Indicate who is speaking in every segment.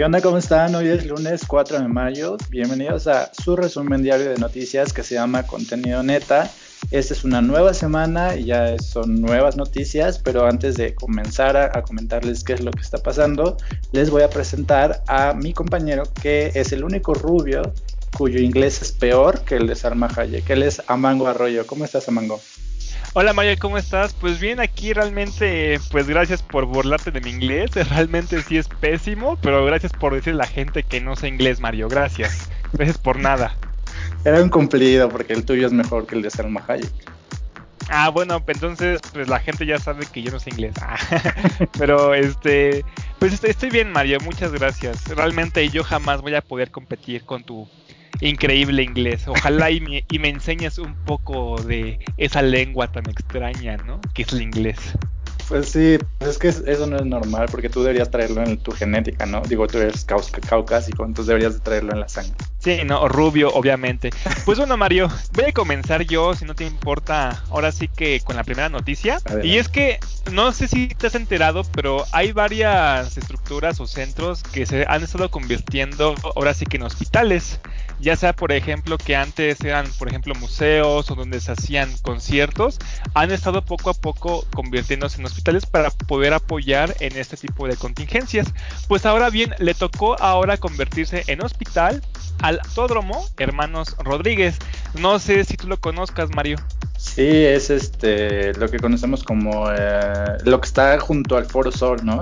Speaker 1: ¿Qué onda? ¿Cómo están? Hoy es lunes 4 de mayo. Bienvenidos a su resumen diario de noticias que se llama Contenido Neta. Esta es una nueva semana y ya son nuevas noticias, pero antes de comenzar a, comentarles qué es lo que está pasando, les voy a presentar a mi compañero que es el único rubio cuyo inglés es peor que el de Salma Hayek. Él es Amango Arroyo. ¿Cómo estás, Amango?
Speaker 2: Hola Mario, ¿cómo estás? Pues bien, aquí realmente, pues gracias por burlarte de mi inglés. Realmente sí es pésimo, pero gracias por decirle a la gente que no sé inglés, Mario. Gracias. Gracias por nada.
Speaker 1: Era un cumplido porque el tuyo es mejor que el de Salma Hayek.
Speaker 2: Ah, bueno, entonces pues la gente ya sabe que yo no sé inglés. Ah, pero este, pues estoy, estoy bien, Mario. Muchas gracias. Realmente yo jamás voy a poder competir con tu increíble inglés. Ojalá y me, y me enseñes un poco de esa lengua tan extraña, ¿no? Que es el inglés.
Speaker 1: Pues sí, pues es que eso no es normal porque tú deberías traerlo en tu genética, ¿no? Digo, tú eres caucásico, entonces deberías traerlo en la sangre.
Speaker 2: Sí, no, rubio, obviamente. Pues bueno, Mario, voy a comenzar yo, si no te importa, ahora sí que con la primera noticia. Y es que, no sé si te has enterado, pero hay varias estructuras o centros que se han estado convirtiendo ahora sí que en hospitales ya sea por ejemplo que antes eran por ejemplo museos o donde se hacían conciertos, han estado poco a poco convirtiéndose en hospitales para poder apoyar en este tipo de contingencias. Pues ahora bien, le tocó ahora convertirse en hospital al Autódromo Hermanos Rodríguez. No sé si tú lo conozcas, Mario.
Speaker 1: Sí, es este lo que conocemos como eh, lo que está junto al Foro Sol, ¿no?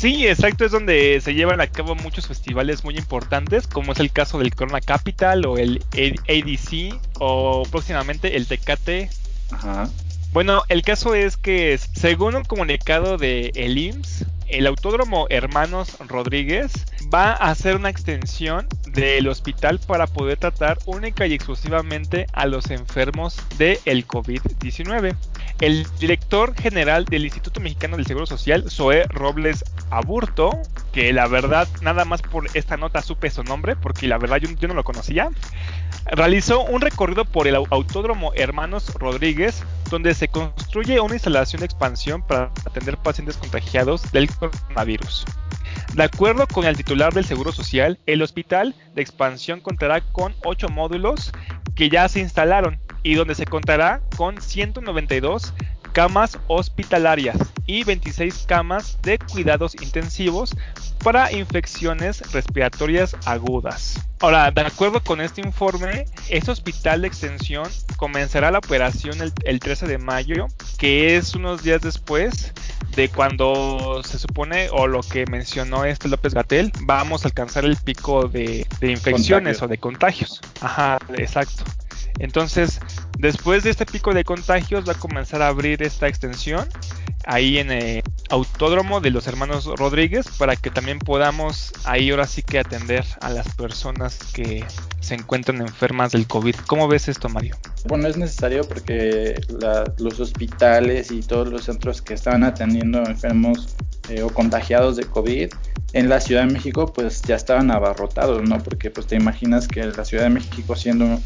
Speaker 2: Sí, exacto, es donde se llevan a cabo muchos festivales muy importantes, como es el caso del Corona Capital o el ADC o próximamente el Tecate. Ajá. Bueno, el caso es que según un comunicado de el IMSS, el Autódromo Hermanos Rodríguez va a hacer una extensión del hospital para poder tratar única y exclusivamente a los enfermos del el COVID-19. El director general del Instituto Mexicano del Seguro Social, Zoé Robles Aburto, que la verdad nada más por esta nota supe su nombre, porque la verdad yo no lo conocía, realizó un recorrido por el Autódromo Hermanos Rodríguez, donde se construye una instalación de expansión para atender pacientes contagiados del coronavirus. De acuerdo con el titular del Seguro Social, el hospital de expansión contará con 8 módulos que ya se instalaron y donde se contará con 192 camas hospitalarias y 26 camas de cuidados intensivos para infecciones respiratorias agudas. Ahora, de acuerdo con este informe, este hospital de extensión comenzará la operación el, 13 de mayo, que es unos días después de cuando se supone, o lo que mencionó este López Gatel, vamos a alcanzar el pico de, infecciones o de contagios. Ajá, exacto. Entonces, después de este pico de contagios va a comenzar a abrir esta extensión ahí en el autódromo de los hermanos Rodríguez para que también podamos ahí ahora sí que atender a las personas que se encuentran enfermas del COVID. ¿Cómo ves esto, Mario?
Speaker 1: Bueno, es necesario porque los hospitales y todos los centros que estaban atendiendo enfermos eh, o contagiados de COVID en la Ciudad de México pues ya estaban abarrotados, ¿no? Porque pues te imaginas que la Ciudad de México siendo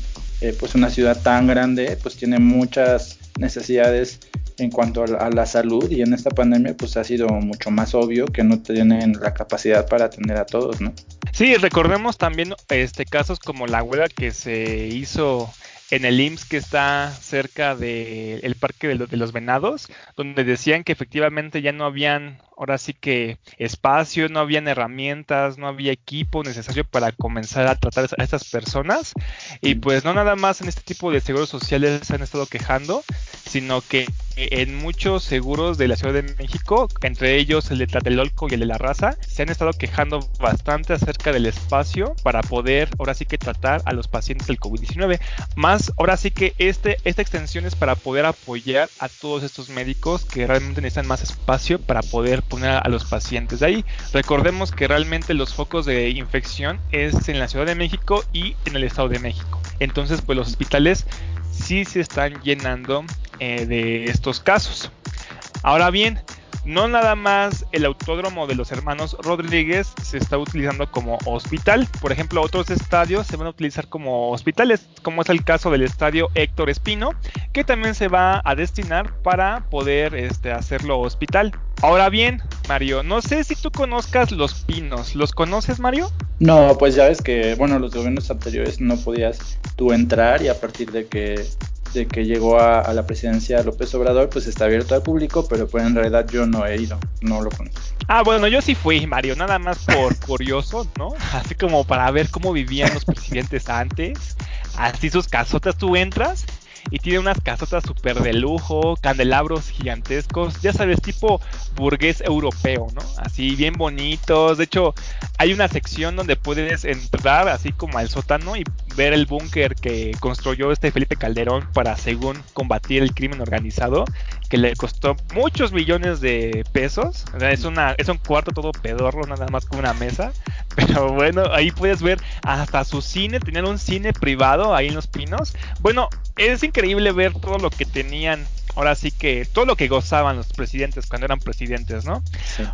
Speaker 1: eh, pues una ciudad tan grande pues tiene muchas necesidades en cuanto a la salud y en esta pandemia pues ha sido mucho más obvio que no tienen la capacidad para atender a todos, ¿no?
Speaker 2: Sí, recordemos también este casos como la huelga que se hizo en el IMSS que está cerca del parque de, de, los venados, donde decían que efectivamente ya no habían ahora sí que espacio, no habían herramientas, no había equipo necesario para comenzar a tratar a estas personas. Y pues no nada más en este tipo de seguros sociales se han estado quejando, sino que en muchos seguros de la Ciudad de México, entre ellos el de Tlatelolco y el de la Raza, se han estado quejando bastante acerca del espacio para poder ahora sí que tratar a los pacientes del COVID-19. Más ahora sí que este, esta extensión es para poder apoyar a todos estos médicos que realmente necesitan más espacio para poder poner a los pacientes de ahí. Recordemos que realmente los focos de infección es en la Ciudad de México y en el Estado de México. Entonces, pues los hospitales sí se están llenando eh, de estos casos. Ahora bien, no nada más el autódromo de los hermanos Rodríguez se está utilizando como hospital. Por ejemplo, otros estadios se van a utilizar como hospitales, como es el caso del estadio Héctor Espino, que también se va a destinar para poder este, hacerlo hospital. Ahora bien, Mario. No sé si tú conozcas Los Pinos. ¿Los conoces, Mario?
Speaker 1: No, pues ya ves que, bueno, los gobiernos anteriores no podías tú entrar y a partir de que de que llegó a, la presidencia López Obrador, pues está abierto al público, pero pues en realidad yo no he ido, no lo conozco.
Speaker 2: Ah, bueno, yo sí fui, Mario, nada más por curioso, ¿no? Así como para ver cómo vivían los presidentes antes. Así sus casotas tú entras y tiene unas casotas súper de lujo, candelabros gigantescos, ya sabes, tipo burgués europeo, ¿no? Así bien bonitos. De hecho, hay una sección donde puedes entrar así como al sótano y ver el búnker que construyó este Felipe Calderón para, según, combatir el crimen organizado, que le costó muchos millones de pesos. O sea, es, una, es un cuarto todo pedorro, nada más con una mesa. Pero bueno, ahí puedes ver hasta su cine, tenían un cine privado ahí en Los Pinos. Bueno, es increíble ver todo lo que tenían, ahora sí que todo lo que gozaban los presidentes cuando eran presidentes, ¿no?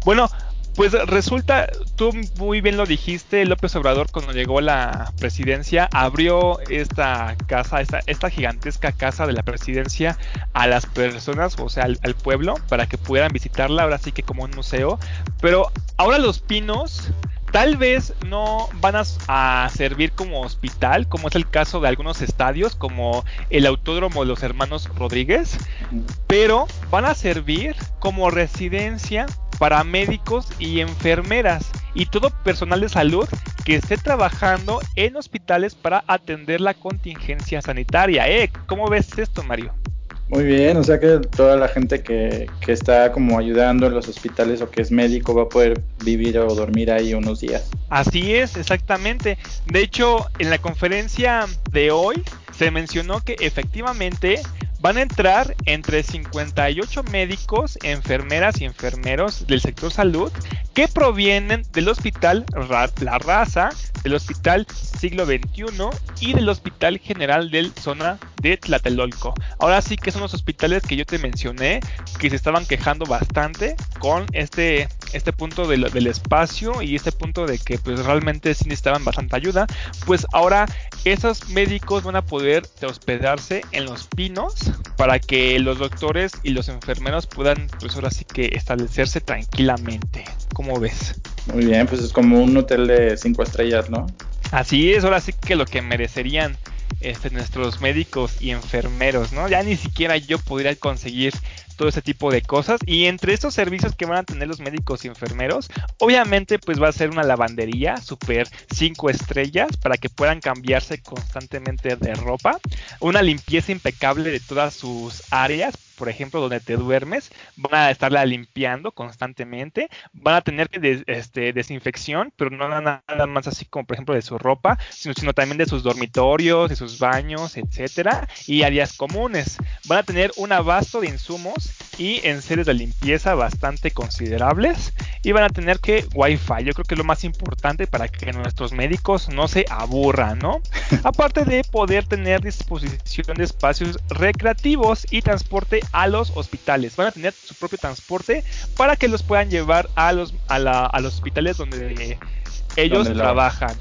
Speaker 2: Bueno, pues resulta, tú muy bien lo dijiste, López Obrador cuando llegó a la presidencia abrió esta casa, esta, esta gigantesca casa de la presidencia a las personas, o sea, al, al, pueblo, para que puedan visitarla, ahora sí que como un museo. Pero ahora los pinos Tal vez no van a, servir como hospital, como es el caso de algunos estadios, como el Autódromo de los Hermanos Rodríguez, pero van a servir como residencia para médicos y enfermeras y todo personal de salud que esté trabajando en hospitales para atender la contingencia sanitaria. ¿Eh? ¿Cómo ves esto, Mario?
Speaker 1: Muy bien, o sea que toda la gente que, que, está como ayudando en los hospitales o que es médico va a poder vivir o dormir ahí unos días.
Speaker 2: Así es, exactamente. De hecho, en la conferencia de hoy se mencionó que efectivamente van a entrar entre 58 médicos, enfermeras y enfermeros del sector salud que provienen del Hospital La Raza, del Hospital Siglo XXI y del Hospital General del Zona de Tlatelolco. Ahora sí que son los hospitales que yo te mencioné que se estaban quejando bastante con este, este punto del, espacio y este punto de que pues realmente sí necesitaban bastante ayuda. Pues ahora esos médicos van a poder hospedarse en los pinos para que los doctores y los enfermeros puedan pues ahora sí que establecerse tranquilamente. ¿Cómo ves?
Speaker 1: Muy bien, pues es como un hotel de cinco estrellas, ¿no?
Speaker 2: Así es, ahora sí que lo que merecerían este, nuestros médicos y enfermeros, ¿no? Ya ni siquiera yo podría conseguir todo ese tipo de cosas. Y entre estos servicios que van a tener los médicos y enfermeros, obviamente pues va a ser una lavandería super 5 estrellas para que puedan cambiarse constantemente de ropa, una limpieza impecable de todas sus áreas por ejemplo, donde te duermes, van a estarla limpiando constantemente, van a tener que este, desinfección, pero no nada más así como por ejemplo de su ropa, sino, sino también de sus dormitorios, de sus baños, etcétera, y áreas comunes. Van a tener un abasto de insumos y en series de limpieza bastante considerables y van a tener que Wi-Fi. Yo creo que es lo más importante para que nuestros médicos no se aburran, ¿no? Aparte de poder tener disposición de espacios recreativos y transporte a los hospitales. Van a tener su propio transporte para que los puedan llevar a los, a, los hospitales donde ellos trabajan.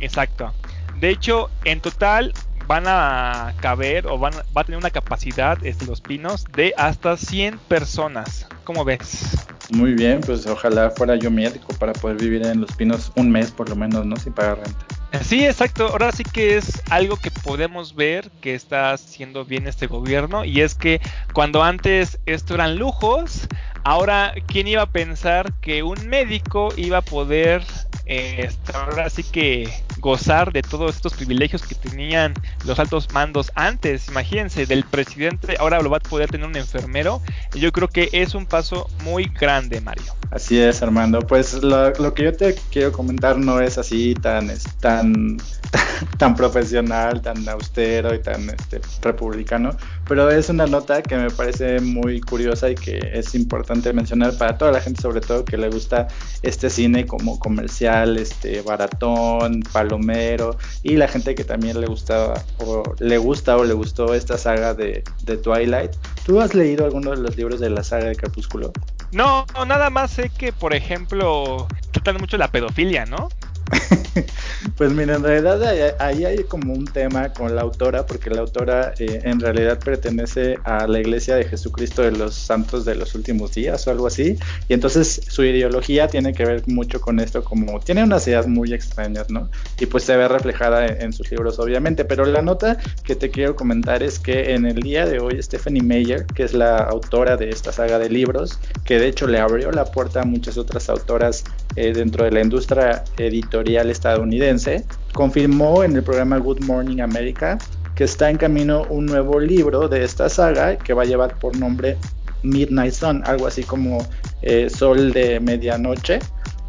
Speaker 2: Exacto. De hecho, en total van a caber o van, va a tener una capacidad este, los pinos de hasta 100 personas. ¿Cómo ves?
Speaker 1: Muy bien, pues ojalá fuera yo médico para poder vivir en Los Pinos un mes por lo menos, ¿no? Sin pagar renta.
Speaker 2: Sí, exacto. Ahora sí que es algo que podemos ver que está haciendo bien este gobierno y es que cuando antes esto eran lujos, ahora ¿quién iba a pensar que un médico iba a poder eh, ahora sí que gozar de todos estos privilegios que tenían los altos mandos antes. Imagínense, del presidente ahora lo va a poder tener un enfermero. Yo creo que es un paso muy grande, Mario.
Speaker 1: Así es, Armando. Pues lo, que yo te quiero comentar no es así tan, tan, tan profesional, tan austero y tan este, republicano, pero es una nota que me parece muy curiosa y que es importante mencionar para toda la gente, sobre todo que le gusta este cine como comercial, este baratón, palomero y la gente que también le gustaba o le gusta o le gustó esta saga de, de Twilight. ¿Tú has leído alguno de los libros de la saga de Crepúsculo?
Speaker 2: No, nada más sé que, por ejemplo, tratan mucho la pedofilia, ¿no?
Speaker 1: pues mira, en realidad ahí hay como un tema con la autora, porque la autora eh, en realidad pertenece a la Iglesia de Jesucristo de los Santos de los Últimos Días o algo así, y entonces su ideología tiene que ver mucho con esto, como tiene unas ideas muy extrañas, ¿no? Y pues se ve reflejada en, sus libros, obviamente, pero la nota que te quiero comentar es que en el día de hoy Stephanie Meyer, que es la autora de esta saga de libros, que de hecho le abrió la puerta a muchas otras autoras eh, dentro de la industria editorial estadounidense, confirmó en el programa Good Morning America que está en camino un nuevo libro de esta saga que va a llevar por nombre Midnight Sun, algo así como eh, Sol de Medianoche,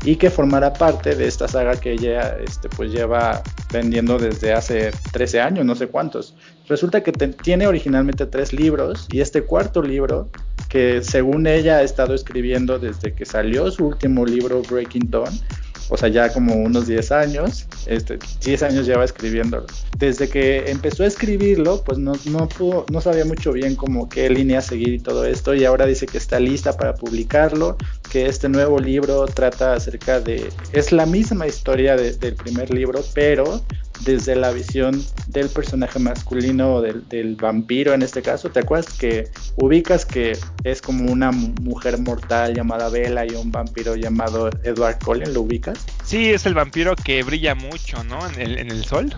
Speaker 1: y que formará parte de esta saga que ella este, pues lleva vendiendo desde hace 13 años, no sé cuántos. Resulta que tiene originalmente tres libros y este cuarto libro, que según ella ha estado escribiendo desde que salió su último libro Breaking Dawn, o sea, ya como unos 10 años, este, 10 años lleva escribiéndolo. Desde que empezó a escribirlo, pues no, no, pudo, no sabía mucho bien como qué línea seguir y todo esto, y ahora dice que está lista para publicarlo, que este nuevo libro trata acerca de, es la misma historia del primer libro, pero desde la visión del personaje masculino o del, del, vampiro en este caso. ¿Te acuerdas que ubicas que es como una mujer mortal llamada Bella y un vampiro llamado Edward Cullen? ¿Lo ubicas?
Speaker 2: Sí, es el vampiro que brilla mucho, ¿no? En el, en el sol.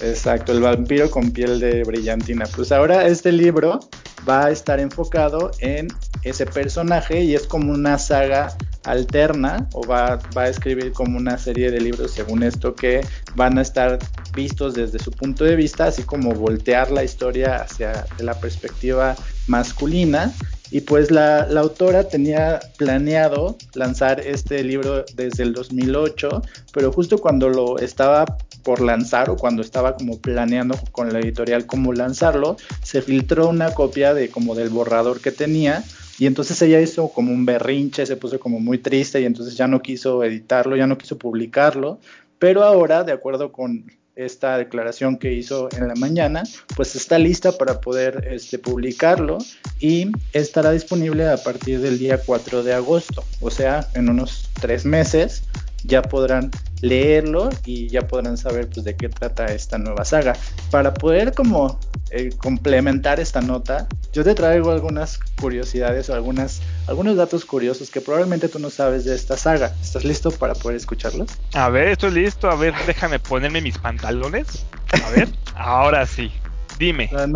Speaker 1: Exacto, el vampiro con piel de brillantina. Pues ahora este libro va a estar enfocado en ese personaje y es como una saga alterna o va, va, a escribir como una serie de libros según esto que van a estar vistos desde su punto de vista, así como voltear la historia hacia la perspectiva masculina. Y pues la, la autora tenía planeado lanzar este libro desde el 2008, pero justo cuando lo estaba por lanzar o cuando estaba como planeando con la editorial cómo lanzarlo, se filtró una copia de como del borrador que tenía y entonces ella hizo como un berrinche, se puso como muy triste y entonces ya no quiso editarlo, ya no quiso publicarlo, pero ahora, de acuerdo con esta declaración que hizo en la mañana, pues está lista para poder este, publicarlo y estará disponible a partir del día 4 de agosto, o sea, en unos tres meses ya podrán leerlo y ya podrán saber pues de qué trata esta nueva saga. Para poder como eh, complementar esta nota, yo te traigo algunas curiosidades o algunas, algunos datos curiosos que probablemente tú no sabes de esta saga. ¿Estás listo para poder escucharlos?
Speaker 2: A ver, estoy listo. A ver, déjame ponerme mis pantalones. A ver, ahora sí. Dime.
Speaker 1: Nada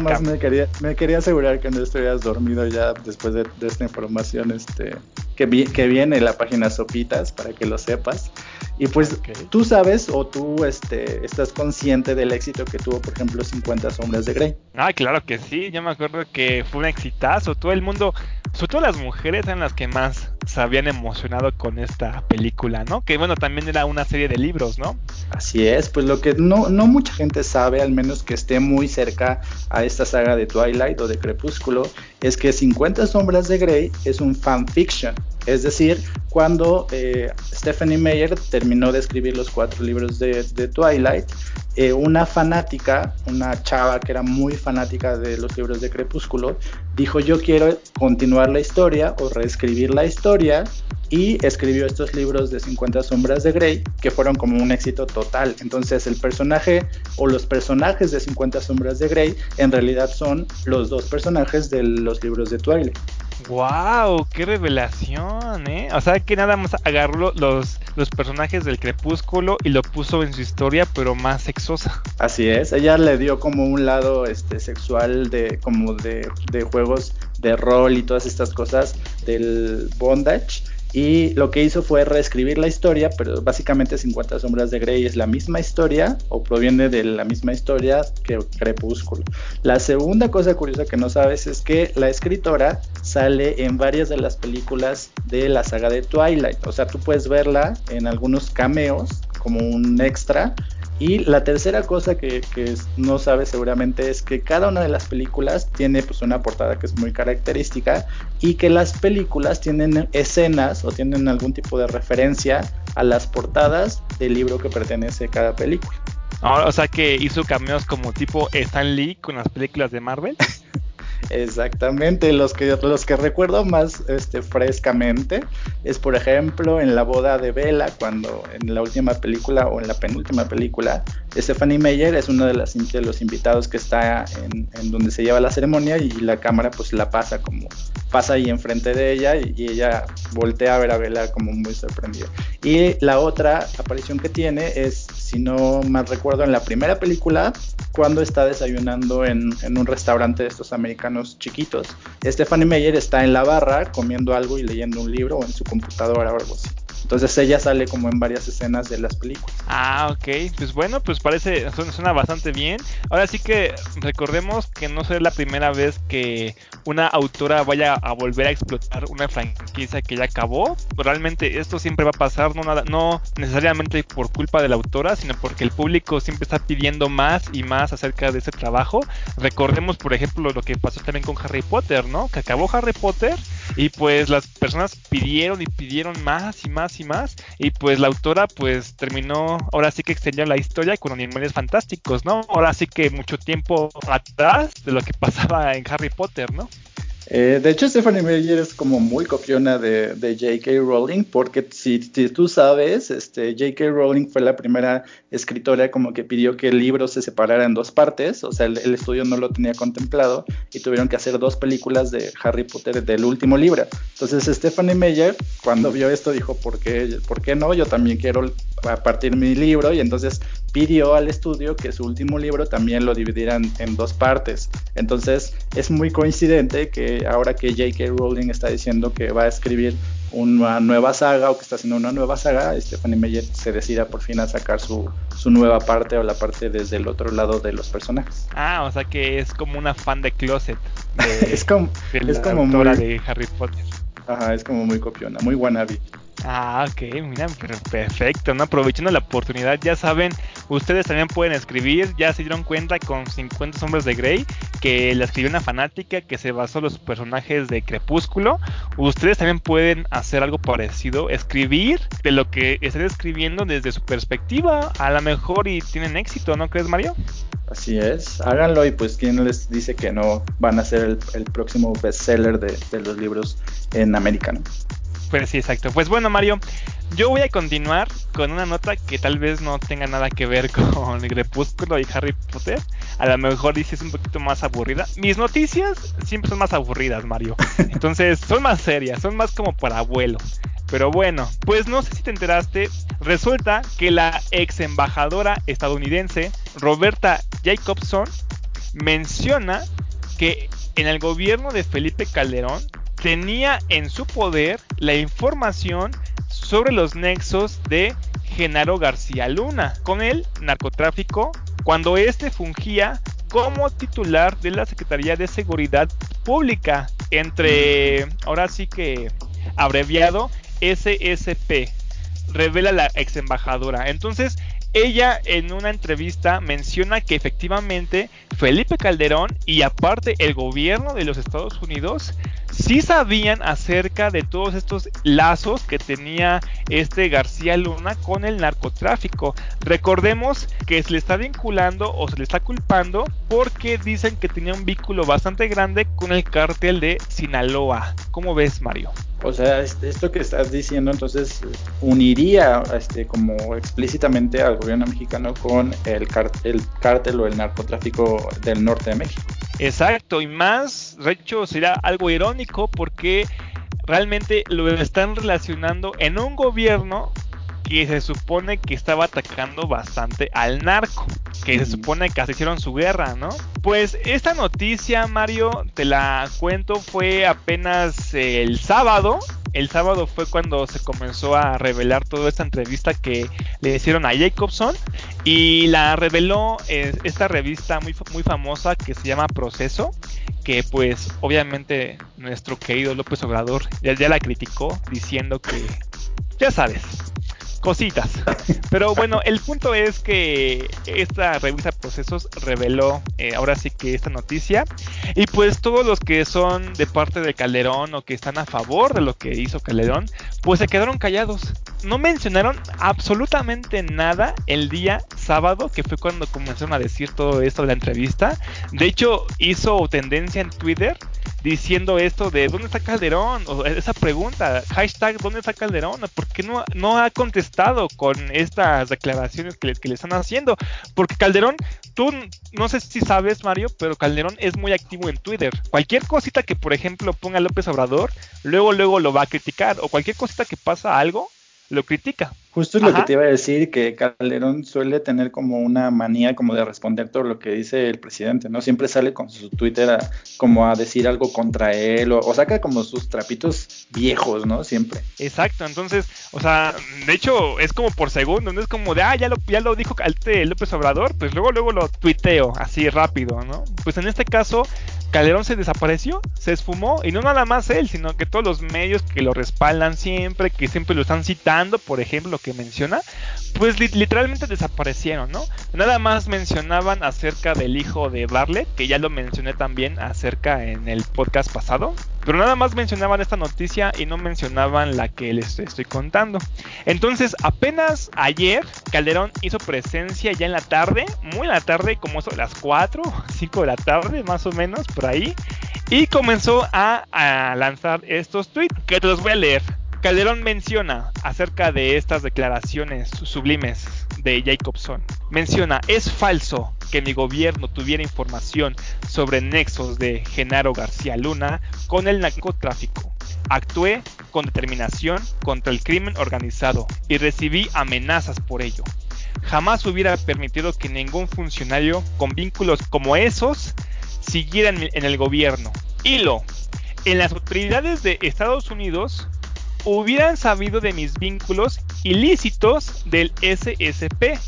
Speaker 1: más, me, quería, me quería asegurar que no estuvieras dormido ya después de, esta información este, que, que viene en la página Sopitas, para que lo sepas. Y pues tú sabes o tú este, estás consciente del éxito que tuvo, por ejemplo, 50 sombras de Grey.
Speaker 2: Ah, claro que sí. Yo me acuerdo que fue un exitazo. Todo el mundo, sobre todo las mujeres, eran las que más se habían emocionado con esta película, ¿no? Que bueno, también era una serie de libros, ¿no?
Speaker 1: Así es, pues lo que no, no mucha gente sabe, al menos que esté muy cerca a esta saga de Twilight o de Crepúsculo, es que 50 sombras de Grey es un fanfiction, es decir, cuando eh, Stephanie Meyer terminó de escribir los cuatro libros de, Twilight, eh, una fanática, una chava que era muy fanática de los libros de Crepúsculo, dijo yo quiero continuar la historia o reescribir la historia y escribió estos libros de 50 sombras de Grey que fueron como un éxito total. Entonces el personaje o los personajes de 50 sombras de Grey en realidad son los dos personajes de los libros de Twilight.
Speaker 2: ¡Wow! ¡Qué revelación! ¿eh? O sea que nada más agarró los, los personajes del crepúsculo y lo puso en su historia, pero más sexosa.
Speaker 1: Así es, ella le dio como un lado este, sexual de, como de, de juegos de rol y todas estas cosas del bondage y lo que hizo fue reescribir la historia, pero básicamente 50 sombras de Grey es la misma historia o proviene de la misma historia que Crepúsculo. La segunda cosa curiosa que no sabes es que la escritora sale en varias de las películas de la saga de Twilight, o sea, tú puedes verla en algunos cameos como un extra y la tercera cosa que, no sabes seguramente es que cada una de las películas tiene pues una portada que es muy característica y que las películas tienen escenas o tienen algún tipo de referencia a las portadas del libro que pertenece a cada película.
Speaker 2: Ah, o sea que hizo cameos como tipo Stan Lee con las películas de Marvel.
Speaker 1: Exactamente, los que, los que recuerdo más este, frescamente es, por ejemplo, en la boda de Bella, cuando en la última película o en la penúltima película, Stephanie Meyer es uno de, los invitados que está en, donde se lleva la ceremonia y la cámara pues la pasa como, pasa ahí enfrente de ella y, ella voltea a ver a Bella como muy sorprendida. Y la otra aparición que tiene es, si no mal recuerdo, en la primera película, cuando está desayunando en, en un restaurante de estos americanos chiquitos. Stephanie Meyer está en la barra comiendo algo y leyendo un libro o en su computadora o algo así. Entonces ella sale como en varias escenas de las películas.
Speaker 2: Ah, ok. Pues bueno, pues parece, suena, bastante bien. Ahora sí que recordemos que no será la primera vez que una autora vaya a volver a explotar una franquicia que ya acabó. Realmente esto siempre va a pasar, no, nada, no necesariamente por culpa de la autora, sino porque el público siempre está pidiendo más y más acerca de ese trabajo. Recordemos, por ejemplo, lo que pasó también con Harry Potter, ¿no? Que acabó Harry Potter y pues las personas pidieron y pidieron más y más y más. Y pues la autora pues terminó, ahora sí que extendió la historia con animales fantásticos, ¿no? Ahora sí que mucho tiempo atrás de lo que pasaba en Harry Potter, ¿no?
Speaker 1: Eh, de hecho, Stephanie Meyer es como muy copiona de, J.K. Rowling, porque si, tú sabes, este, J.K. Rowling fue la primera escritora como que pidió que el libro se separara en dos partes, o sea, el, estudio no lo tenía contemplado y tuvieron que hacer dos películas de Harry Potter del último libro. Entonces, Stephanie Meyer, cuando vio esto, dijo, ¿por qué, ¿por qué no? Yo también quiero partir mi libro y entonces pidió al estudio que su último libro también lo dividieran en dos partes. Entonces, es muy coincidente que ahora que J.K. Rowling está diciendo que va a escribir una nueva saga o que está haciendo una nueva saga, Stephanie Meyer se decida por fin a sacar su, su nueva parte o la parte desde el otro lado de los personajes.
Speaker 2: Ah, o sea que es como una fan de Closet.
Speaker 1: es como,
Speaker 2: es como muy, de Harry Potter.
Speaker 1: Ajá, es como muy copiona, muy wannabe.
Speaker 2: Ah, ok, mira, perfecto, ¿no? Aprovechando la oportunidad, ya saben, ustedes también pueden escribir, ya se dieron cuenta con 50 sombras de Grey que la escribió una fanática que se basó en los personajes de Crepúsculo. Ustedes también pueden hacer algo parecido, escribir de lo que estén escribiendo desde su perspectiva, a lo mejor y tienen éxito, ¿no crees, Mario?
Speaker 1: Así es, háganlo y pues quién les dice que no van a ser el, próximo bestseller de, de los libros en América.
Speaker 2: Pues sí, exacto. Pues bueno, Mario, yo voy a continuar con una nota que tal vez no tenga nada que ver con Crepúsculo y Harry Potter. A lo mejor dices un poquito más aburrida. Mis noticias siempre son más aburridas, Mario. Entonces, son más serias, son más como para abuelo. Pero bueno, pues no sé si te enteraste, resulta que la ex embajadora estadounidense Roberta Jacobson menciona que en el gobierno de Felipe Calderón tenía en su poder la información sobre los nexos de Genaro García Luna con el narcotráfico cuando éste fungía como titular de la Secretaría de Seguridad Pública entre, ahora sí que abreviado, SSP, revela la ex embajadora. Entonces, ella en una entrevista menciona que efectivamente Felipe Calderón y aparte el gobierno de los Estados Unidos sí sabían acerca de todos estos lazos que tenía este García Luna con el narcotráfico. Recordemos que se le está vinculando o se le está culpando porque dicen que tenía un vínculo bastante grande con el cártel de Sinaloa. ¿Cómo ves, Mario?
Speaker 1: O sea, esto que estás diciendo entonces uniría este, como explícitamente al gobierno mexicano con el, el cártel o el narcotráfico del norte de México.
Speaker 2: Exacto, y más, de hecho, será algo irónico porque realmente lo están relacionando en un gobierno que se supone que estaba atacando bastante al narco, que se supone que así hicieron su guerra, ¿no? Pues esta noticia, Mario, te la cuento, fue apenas el sábado. El sábado fue cuando se comenzó a revelar toda esta entrevista que le hicieron a Jacobson y la reveló eh, esta revista muy, muy famosa que se llama Proceso, que pues obviamente nuestro querido López Obrador ya, ya la criticó diciendo que, ya sabes, cositas. Pero bueno, el punto es que esta revista Procesos reveló eh, ahora sí que esta noticia. Y pues todos los que son de parte de Calderón o que están a favor de lo que hizo Calderón, pues se quedaron callados. No mencionaron absolutamente nada el día sábado, que fue cuando comenzaron a decir todo esto de la entrevista. De hecho, hizo tendencia en Twitter diciendo esto de ¿dónde está Calderón? O esa pregunta, hashtag ¿dónde está Calderón? ¿Por qué no, no ha contestado con estas declaraciones que le, que le están haciendo? Porque Calderón, tú no sé si sabes Mario, pero Calderón es muy activo en Twitter. Cualquier cosita que por ejemplo ponga López Obrador, luego luego lo va a criticar. O cualquier cosita que pasa algo, lo critica.
Speaker 1: Justo es lo que te iba a decir, que Calderón suele tener como una manía como de responder todo lo que dice el presidente, ¿no? Siempre sale con su Twitter a, como a decir algo contra él, o, saca como sus trapitos viejos, ¿no? Siempre.
Speaker 2: Exacto, entonces, o sea, de hecho es como por segundo, no es como de, ah, ya lo, ya lo dijo López Obrador, pues luego, luego lo tuiteo así rápido, ¿no? Pues en este caso, Calderón se desapareció, se esfumó, y no nada más él, sino que todos los medios que lo respaldan siempre, que siempre lo están citando, por ejemplo, que menciona, pues literalmente desaparecieron, ¿no? Nada más mencionaban acerca del hijo de Barlett, que ya lo mencioné también acerca en el podcast pasado, pero nada más mencionaban esta noticia y no mencionaban la que les estoy contando. Entonces, apenas ayer Calderón hizo presencia ya en la tarde, muy en la tarde, como eso, las 4, 5 de la tarde, más o menos, por ahí, y comenzó a, a lanzar estos tweets que te los voy a leer. Calderón menciona acerca de estas declaraciones sublimes de Jacobson. Menciona, es falso que mi gobierno tuviera información sobre nexos de Genaro García Luna con el narcotráfico. Actué con determinación contra el crimen organizado y recibí amenazas por ello. Jamás hubiera permitido que ningún funcionario con vínculos como esos siguiera en el gobierno. Hilo. En las autoridades de Estados Unidos hubieran sabido de mis vínculos ilícitos del SSP.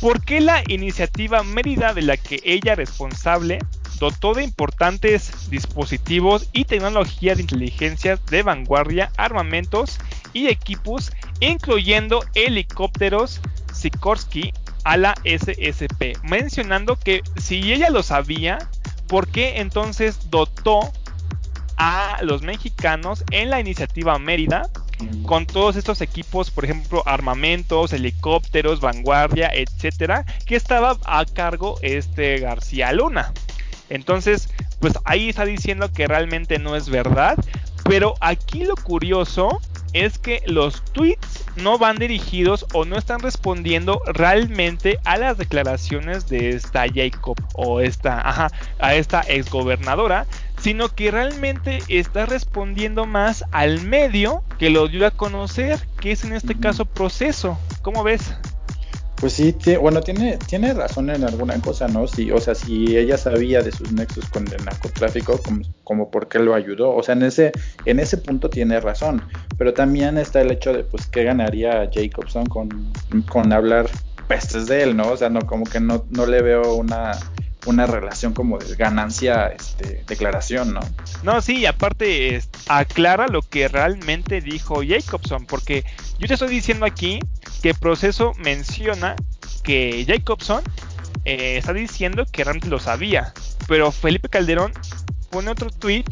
Speaker 2: ¿Por qué la iniciativa Mérida de la que ella responsable dotó de importantes dispositivos y tecnología de inteligencia de vanguardia, armamentos y equipos, incluyendo helicópteros Sikorsky a la SSP, mencionando que si ella lo sabía, ¿por qué entonces dotó a los mexicanos en la iniciativa Mérida con todos estos equipos, por ejemplo, armamentos, helicópteros, vanguardia, etcétera, que estaba a cargo este García Luna. Entonces, pues ahí está diciendo que realmente no es verdad, pero aquí lo curioso es que los tweets no van dirigidos o no están respondiendo realmente a las declaraciones de esta Jacob o esta, a esta exgobernadora, sino que realmente está respondiendo más al medio que lo dio a conocer, que es en este caso proceso. ¿Cómo ves?
Speaker 1: Pues sí, bueno, tiene, tiene razón en alguna cosa, ¿no? Si, o sea, si ella sabía de sus nexos con el narcotráfico, como, como por qué lo ayudó. O sea, en ese, en ese punto tiene razón. Pero también está el hecho de, pues, qué ganaría Jacobson con, con hablar pestes de él, ¿no? O sea, no, como que no, no le veo una, una relación como de ganancia, este, declaración, ¿no?
Speaker 2: No, sí, aparte aclara lo que realmente dijo Jacobson, porque yo te estoy diciendo aquí que el proceso menciona que Jacobson eh, está diciendo que realmente lo sabía, pero Felipe Calderón pone otro tweet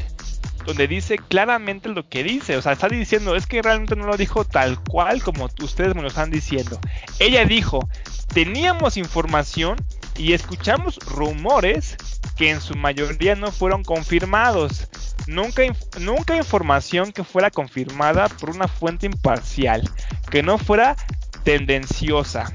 Speaker 2: donde dice claramente lo que dice, o sea, está diciendo, es que realmente no lo dijo tal cual como ustedes me lo están diciendo. Ella dijo, teníamos información y escuchamos rumores que en su mayoría no fueron confirmados. Nunca, nunca información que fuera confirmada por una fuente imparcial, que no fuera tendenciosa.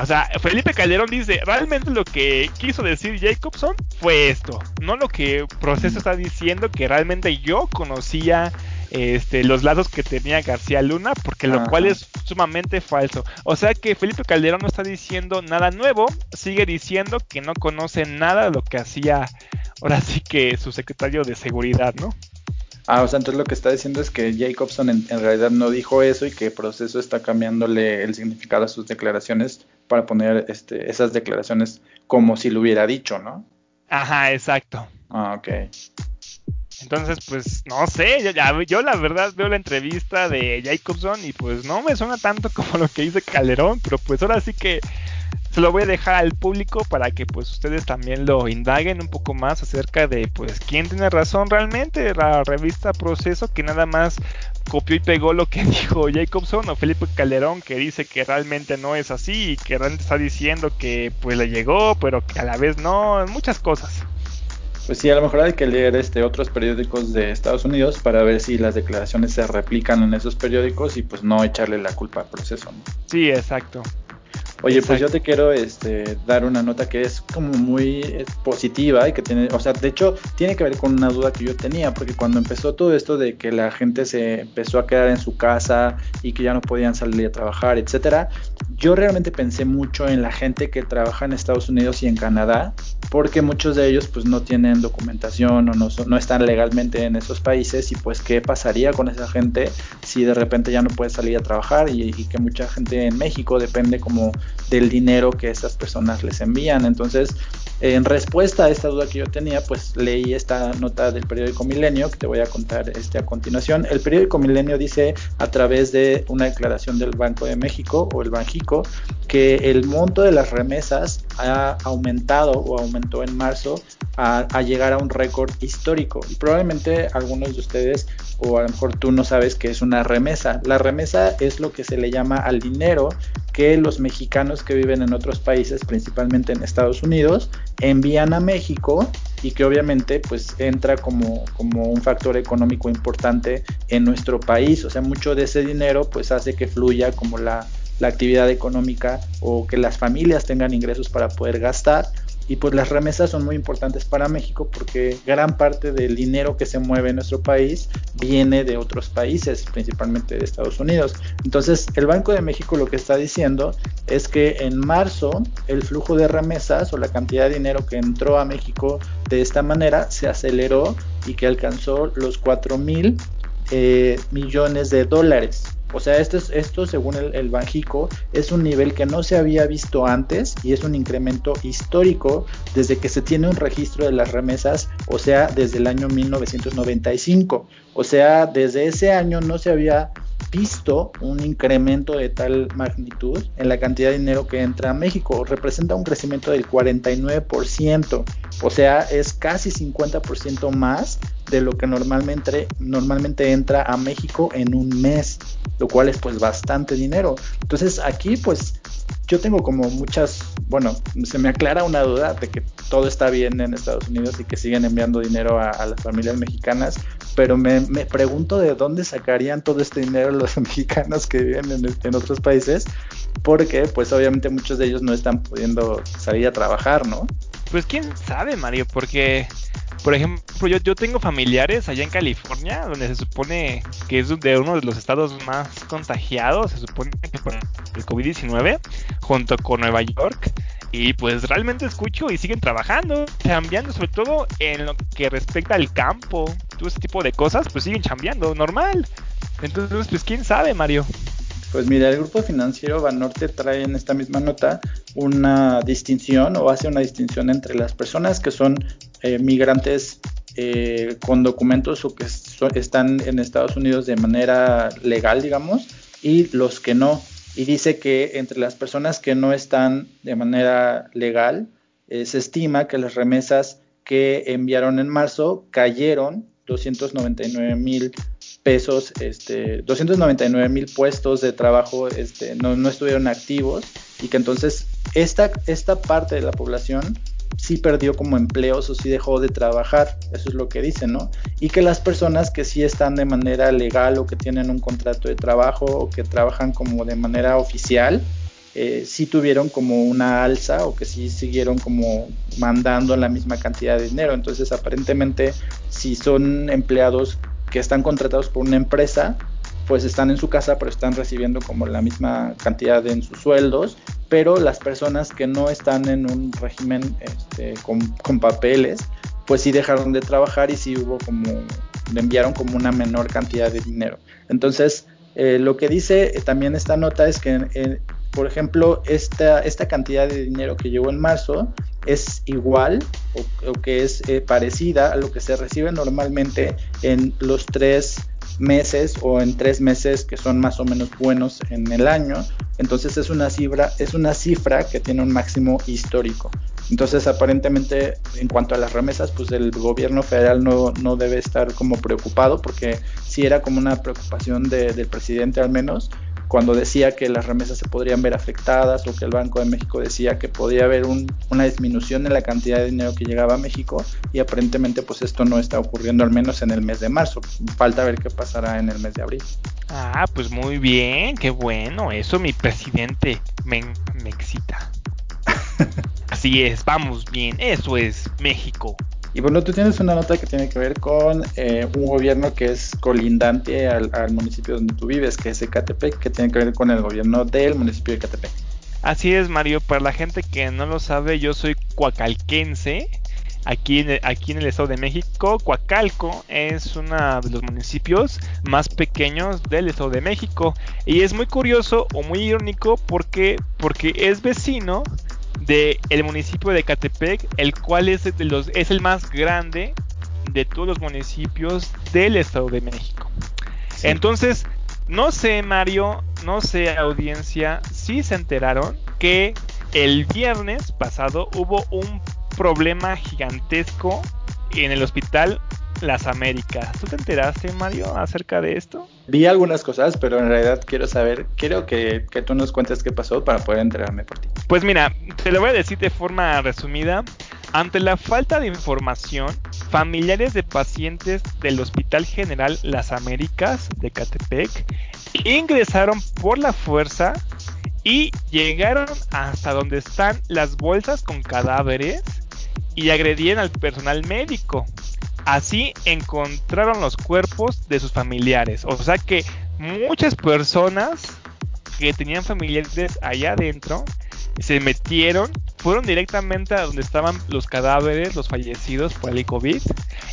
Speaker 2: O sea, Felipe Calderón dice, realmente lo que quiso decir Jacobson fue esto, no lo que Proceso está diciendo, que realmente yo conocía este, los lazos que tenía García Luna, porque lo cual es sumamente falso. O sea que Felipe Calderón no está diciendo nada nuevo, sigue diciendo que no conoce nada de lo que hacía ahora sí que su secretario de seguridad, ¿no?
Speaker 1: Ah, o sea, entonces lo que está diciendo es que Jacobson en, realidad no dijo eso y que el proceso está cambiándole el significado a sus declaraciones para poner este, esas declaraciones como si lo hubiera dicho, ¿no?
Speaker 2: Ajá, exacto.
Speaker 1: Ah, ok.
Speaker 2: Entonces, pues no sé, yo, yo, la verdad veo la entrevista de Jacobson y pues no me suena tanto como lo que dice Calderón, pero pues ahora sí que se lo voy a dejar al público para que pues ustedes también lo indaguen un poco más acerca de pues quién tiene razón realmente, la revista Proceso que nada más copió y pegó lo que dijo Jacobson o Felipe Calderón, que dice que realmente no es así y que realmente está diciendo que pues le llegó, pero que a la vez no, muchas cosas.
Speaker 1: Pues sí, a lo mejor hay que leer este otros periódicos de Estados Unidos para ver si las declaraciones se replican en esos periódicos y pues no echarle la culpa al proceso.
Speaker 2: Sí, exacto.
Speaker 1: Oye, pues yo te quiero este, dar una nota que es como muy eh, positiva y que tiene, o sea, de hecho tiene que ver con una duda que yo tenía, porque cuando empezó todo esto de que la gente se empezó a quedar en su casa y que ya no podían salir a trabajar, etcétera, yo realmente pensé mucho en la gente que trabaja en Estados Unidos y en Canadá, porque muchos de ellos pues no tienen documentación o no, no están legalmente en esos países y pues qué pasaría con esa gente si de repente ya no puede salir a trabajar y, y que mucha gente en México depende como del dinero que estas personas les envían. Entonces, en respuesta a esta duda que yo tenía, pues leí esta nota del periódico Milenio que te voy a contar este a continuación. El periódico Milenio dice a través de una declaración del Banco de México o el Banjico que el monto de las remesas ha aumentado o aumentó en marzo a, a llegar a un récord histórico. Y probablemente algunos de ustedes o a lo mejor tú no sabes qué es una remesa. La remesa es lo que se le llama al dinero que los mexicanos que viven en otros países, principalmente en Estados Unidos, envían a México y que obviamente pues entra como, como un factor económico importante en nuestro país. O sea, mucho de ese dinero pues hace que fluya como la, la actividad económica o que las familias tengan ingresos para poder gastar y pues las remesas son muy importantes para México porque gran parte del dinero que se mueve en nuestro país viene de otros países, principalmente de Estados Unidos. Entonces, el Banco de México lo que está diciendo es que en marzo el flujo de remesas o la cantidad de dinero que entró a México de esta manera se aceleró y que alcanzó los 4 mil eh, millones de dólares. O sea, esto, es, esto según el, el, Banjico es un nivel que no se había visto antes y es un incremento histórico desde que se tiene un registro de las remesas, o sea, desde el año 1995. O sea, desde ese año no se había visto un incremento de tal magnitud en la cantidad de dinero que entra a México. Representa un crecimiento del 49%, o sea, es casi 50% más de lo que normalmente, normalmente entra a México en un mes, lo cual es pues bastante dinero. Entonces aquí pues yo tengo como muchas, bueno, se me aclara una duda de que todo está bien en Estados Unidos y que siguen enviando dinero a, a las familias mexicanas, pero me, me, pregunto de dónde sacarían todo este dinero los mexicanos que viven en, otros países, porque pues obviamente muchos de ellos no están pudiendo salir a trabajar, ¿no?
Speaker 2: Pues quién sabe, Mario, porque por ejemplo, yo, yo tengo familiares allá en California, donde se supone que es de uno de los estados más contagiados, se supone que por el COVID-19, junto con Nueva York. Y pues realmente escucho y siguen trabajando, cambiando, sobre todo en lo que respecta al campo, todo ese tipo de cosas, pues siguen cambiando, normal. Entonces, pues quién sabe, Mario.
Speaker 1: Pues mira, el grupo financiero Banorte trae en esta misma nota una distinción o hace una distinción entre las personas que son eh, migrantes eh, con documentos o que están en Estados Unidos de manera legal, digamos, y los que no. Y dice que entre las personas que no están de manera legal, eh, se estima que las remesas que enviaron en marzo cayeron 299 mil pesos, este, 299 mil puestos de trabajo este, no, no, estuvieron activos y que entonces esta, esta parte de la población sí perdió como empleos o sí dejó de trabajar, eso es lo que dicen, ¿no? Y que las personas que sí están de manera legal o que tienen un contrato de trabajo o que trabajan como de manera oficial, eh, sí tuvieron como una alza o que sí siguieron como mandando la misma cantidad de dinero. Entonces, aparentemente, si son empleados que están contratados por una empresa, pues están en su casa, pero están recibiendo como la misma cantidad en sus sueldos, pero las personas que no están en un régimen este, con, con, papeles, pues sí dejaron de trabajar y sí hubo como, le enviaron como una menor cantidad de dinero. Entonces, eh, lo que dice también esta nota es que, eh, por ejemplo, esta, esta cantidad de dinero que llegó en marzo es igual o, o que es eh, parecida a lo que se recibe normalmente en los tres meses o en tres meses que son más o menos buenos en el año, entonces es una cifra, es una cifra que tiene un máximo histórico. Entonces, aparentemente, en cuanto a las remesas, pues el gobierno federal no, debe estar como preocupado, porque sí era como una preocupación del presidente al menos, cuando decía que las remesas se podrían ver afectadas o que el Banco de México decía que podía haber una disminución en la cantidad de dinero que llegaba a México y aparentemente pues esto no está ocurriendo al menos en el mes de marzo. Falta ver qué pasará en el mes de abril.
Speaker 2: Ah, pues muy bien, qué bueno, eso mi presidente me, me excita. Así es, vamos bien, eso es México.
Speaker 1: Y bueno, tú tienes una nota que tiene que ver con eh, un gobierno que es colindante al, municipio donde tú vives, que es Ecatepec, que tiene que ver con el gobierno del municipio de Ecatepec.
Speaker 2: Así es, Mario. Para la gente que no lo sabe, yo soy cuacalquense. Aquí en, el, aquí en el Estado de México, Coacalco es uno de los municipios más pequeños del Estado de México. Y es muy curioso o muy irónico porque, porque es vecino del el municipio de Catepec, el cual es, de los, es el más grande de todos los municipios del Estado de México. Entonces, no sé, Mario, no sé, audiencia, si se enteraron que el viernes pasado hubo un problema gigantesco en el hospital las Américas. ¿Tú te enteraste, Mario, acerca de esto?
Speaker 1: Vi algunas cosas, pero en realidad quiero saber, quiero que, tú nos cuentes qué pasó para poder enterarme por ti.
Speaker 2: Pues mira, te lo voy a decir de forma resumida. Ante la falta de información, familiares de pacientes del Hospital General Las Américas de Catepec ingresaron por la fuerza y llegaron hasta donde están las bolsas con cadáveres y agredieron al personal médico. Así encontraron los cuerpos de sus familiares. O sea que muchas personas que tenían familiares allá adentro se metieron, fueron directamente a donde estaban los cadáveres, los fallecidos por el COVID,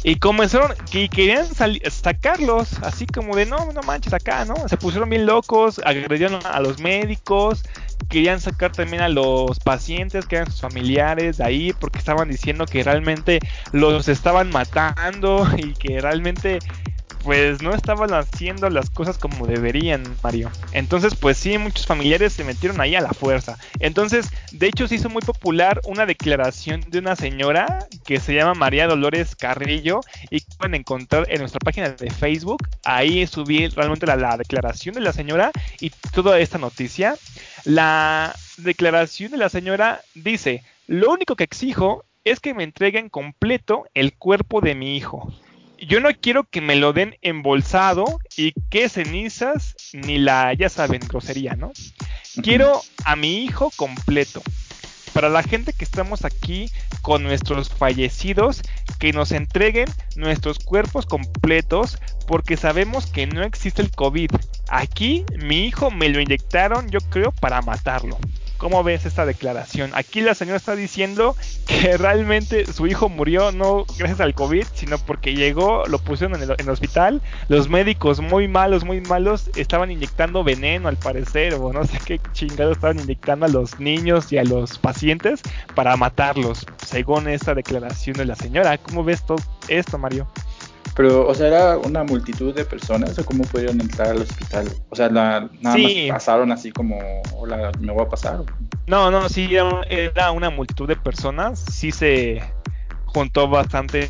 Speaker 2: y comenzaron, y querían sacarlos, así como de no, no manches acá, ¿no? Se pusieron bien locos, agredieron a los médicos, querían sacar también a los pacientes que eran sus familiares de ahí porque estaban diciendo que realmente los estaban matando y que realmente pues no estaban haciendo las cosas como deberían, Mario. Entonces, pues sí, muchos familiares se metieron ahí a la fuerza. Entonces, de hecho, se hizo muy popular una declaración de una señora que se llama María Dolores Carrillo y que pueden encontrar en nuestra página de Facebook. Ahí subí realmente la, la declaración de la señora y toda esta noticia. La declaración de la señora dice, lo único que exijo es que me entreguen completo el cuerpo de mi hijo yo no quiero que me lo den embolsado y que cenizas ni la, ya saben, grosería, ¿no? Quiero a mi hijo completo. Para la gente que estamos aquí con nuestros fallecidos, que nos entreguen nuestros cuerpos completos porque sabemos que no existe el COVID. Aquí mi hijo me lo inyectaron, yo creo, para matarlo. ¿Cómo ves esta declaración? Aquí la señora está diciendo que realmente su hijo murió no gracias al COVID, sino porque llegó, lo pusieron en el, hospital, los médicos muy malos, muy malos, estaban inyectando veneno al parecer, o no sé qué chingado estaban inyectando a los niños y a los pacientes para matarlos, según esta declaración de la señora. ¿Cómo ves todo esto, Mario?
Speaker 1: Pero, o sea, ¿era una multitud de personas o cómo pudieron entrar al hospital? O sea, nada más pasaron así como, hola, me voy a pasar.
Speaker 2: No, no, sí, era una multitud de personas. Sí se juntó bastantes